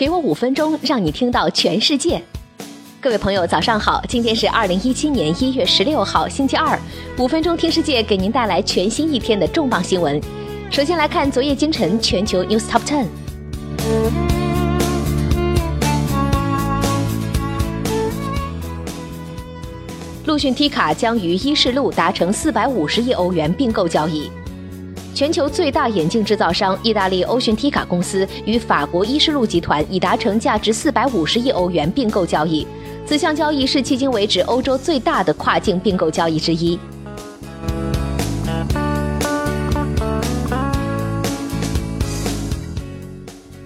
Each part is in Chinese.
给我五分钟，让你听到全世界。各位朋友，早上好！今天是二零一七年一月十六号，星期二。五分钟听世界，给您带来全新一天的重磅新闻。首先来看昨夜今晨全球 news top ten。陆逊 T 卡将于伊士路达成四百五十亿欧元并购交易。全球最大眼镜制造商意大利欧讯 T 卡公司与法国伊士路集团已达成价值四百五十亿欧元并购交易，此项交易是迄今为止欧洲最大的跨境并购交易之一。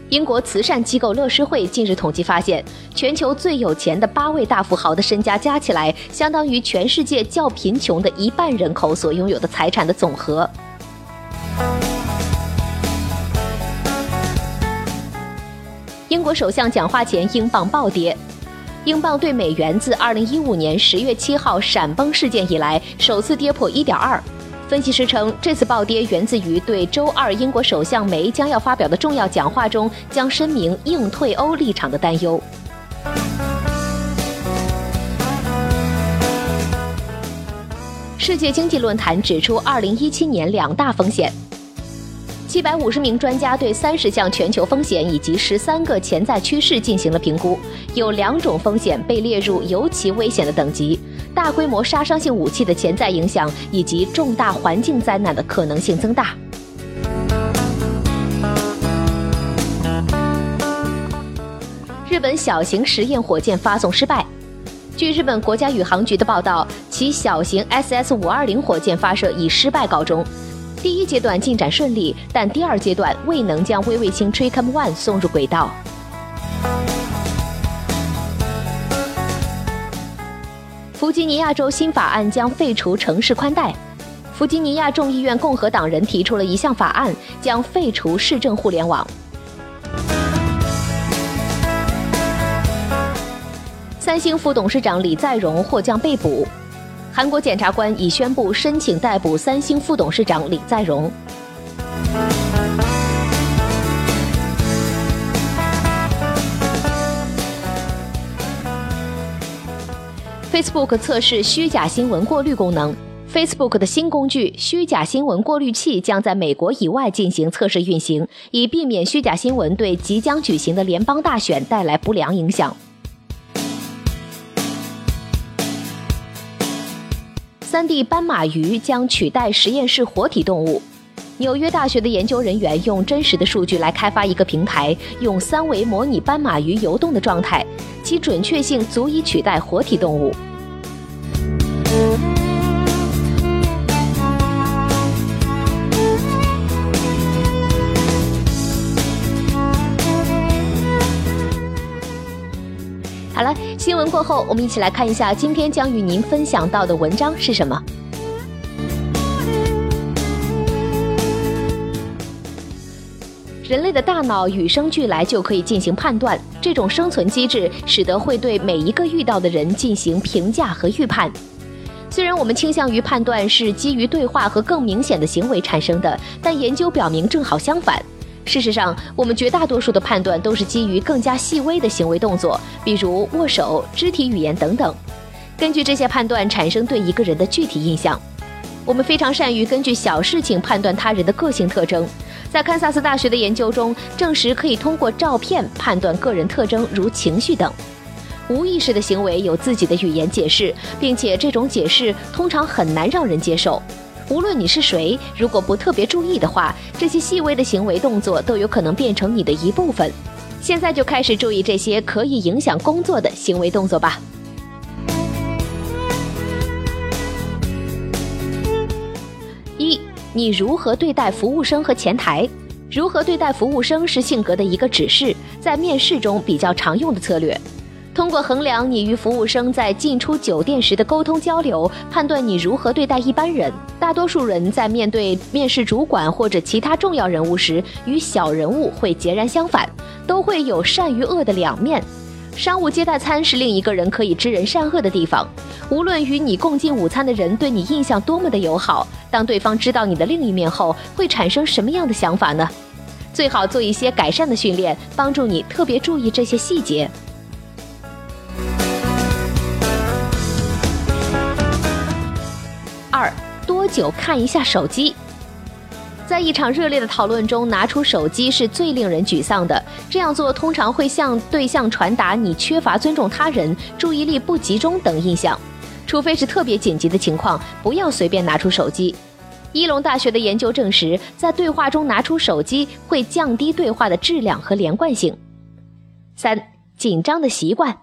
英国慈善机构乐施会近日统计发现，全球最有钱的八位大富豪的身家加起来，相当于全世界较贫穷的一半人口所拥有的财产的总和。英国首相讲话前，英镑暴跌。英镑对美元自2015年10月7号闪崩事件以来，首次跌破1.2。分析师称，这次暴跌源自于对周二英国首相梅将要发表的重要讲话中将声明硬退欧立场的担忧。世界经济论坛指出，2017年两大风险。七百五十名专家对三十项全球风险以及十三个潜在趋势进行了评估，有两种风险被列入尤其危险的等级：大规模杀伤性武器的潜在影响以及重大环境灾难的可能性增大。日本小型实验火箭发送失败。据日本国家宇航局的报道，其小型 SS 五二零火箭发射以失败告终。第一阶段进展顺利，但第二阶段未能将微卫星 Tricom One 送入轨道。弗吉尼亚州新法案将废除城市宽带。弗吉尼亚众议院共和党人提出了一项法案，将废除市政互联网。三星副董事长李在镕或将被捕。韩国检察官已宣布申请逮捕三星副董事长李在镕。Facebook 测试虚假新闻过滤功能。Facebook 的新工具“虚假新闻过滤器”将在美国以外进行测试运行，以避免虚假新闻对即将举行的联邦大选带来不良影响。3D 斑马鱼将取代实验室活体动物。纽约大学的研究人员用真实的数据来开发一个平台，用三维模拟斑马鱼游动的状态，其准确性足以取代活体动物。过后，我们一起来看一下今天将与您分享到的文章是什么。人类的大脑与生俱来就可以进行判断，这种生存机制使得会对每一个遇到的人进行评价和预判。虽然我们倾向于判断是基于对话和更明显的行为产生的，但研究表明正好相反。事实上，我们绝大多数的判断都是基于更加细微的行为动作，比如握手、肢体语言等等。根据这些判断产生对一个人的具体印象。我们非常善于根据小事情判断他人的个性特征。在堪萨斯大学的研究中证实，可以通过照片判断个人特征，如情绪等。无意识的行为有自己的语言解释，并且这种解释通常很难让人接受。无论你是谁，如果不特别注意的话，这些细微的行为动作都有可能变成你的一部分。现在就开始注意这些可以影响工作的行为动作吧。一，你如何对待服务生和前台？如何对待服务生是性格的一个指示，在面试中比较常用的策略。通过衡量你与服务生在进出酒店时的沟通交流，判断你如何对待一般人。大多数人在面对面试主管或者其他重要人物时，与小人物会截然相反，都会有善与恶的两面。商务接待餐是另一个人可以知人善恶的地方。无论与你共进午餐的人对你印象多么的友好，当对方知道你的另一面后，会产生什么样的想法呢？最好做一些改善的训练，帮助你特别注意这些细节。多久看一下手机？在一场热烈的讨论中，拿出手机是最令人沮丧的。这样做通常会向对象传达你缺乏尊重他人、注意力不集中等印象。除非是特别紧急的情况，不要随便拿出手机。伊隆大学的研究证实，在对话中拿出手机会降低对话的质量和连贯性。三、紧张的习惯，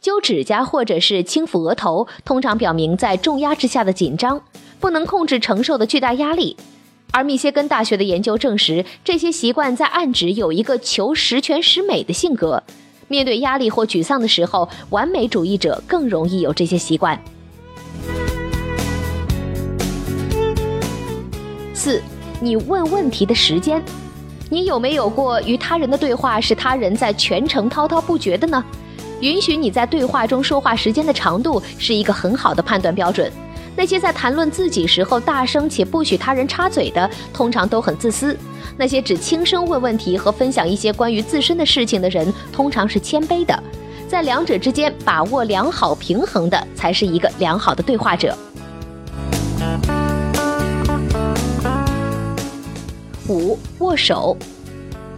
揪指甲或者是轻抚额头，通常表明在重压之下的紧张，不能控制承受的巨大压力。而密歇根大学的研究证实，这些习惯在暗指有一个求十全十美的性格。面对压力或沮丧的时候，完美主义者更容易有这些习惯。四，你问问题的时间，你有没有过与他人的对话是他人在全程滔滔不绝的呢？允许你在对话中说话时间的长度是一个很好的判断标准。那些在谈论自己时候大声且不许他人插嘴的，通常都很自私；那些只轻声问问题和分享一些关于自身的事情的人，通常是谦卑的。在两者之间把握良好平衡的，才是一个良好的对话者。五、握手，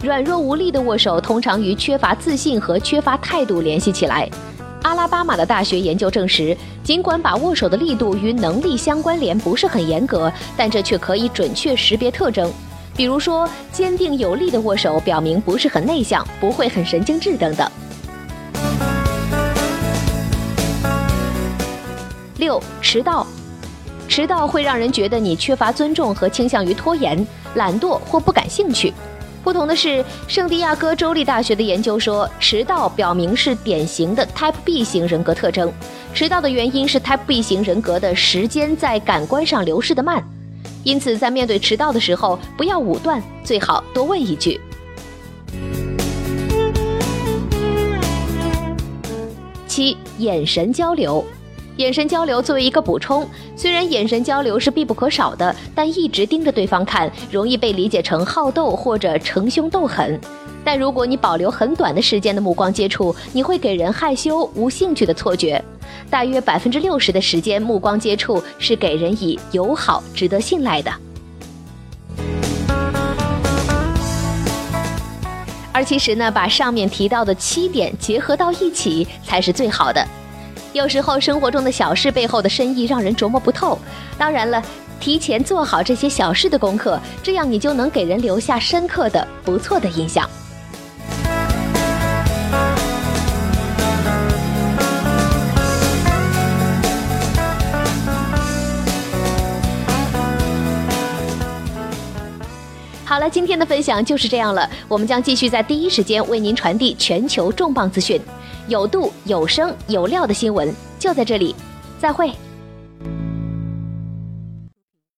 软弱无力的握手通常与缺乏自信和缺乏态度联系起来。阿拉巴马的大学研究证实，尽管把握手的力度与能力相关联不是很严格，但这却可以准确识别特征。比如说，坚定有力的握手表明不是很内向，不会很神经质等等。六，迟到，迟到会让人觉得你缺乏尊重和倾向于拖延、懒惰或不感兴趣。不同的是，圣地亚哥州立大学的研究说，迟到表明是典型的 Type B 型人格特征。迟到的原因是 Type B 型人格的时间在感官上流逝的慢，因此在面对迟到的时候，不要武断，最好多问一句。七，眼神交流。眼神交流作为一个补充，虽然眼神交流是必不可少的，但一直盯着对方看，容易被理解成好斗或者逞凶斗狠。但如果你保留很短的时间的目光接触，你会给人害羞、无兴趣的错觉。大约百分之六十的时间，目光接触是给人以友好、值得信赖的。而其实呢，把上面提到的七点结合到一起，才是最好的。有时候生活中的小事背后的深意让人琢磨不透。当然了，提前做好这些小事的功课，这样你就能给人留下深刻的、不错的印象。好了，今天的分享就是这样了。我们将继续在第一时间为您传递全球重磅资讯。有度、有声、有料的新闻就在这里，再会。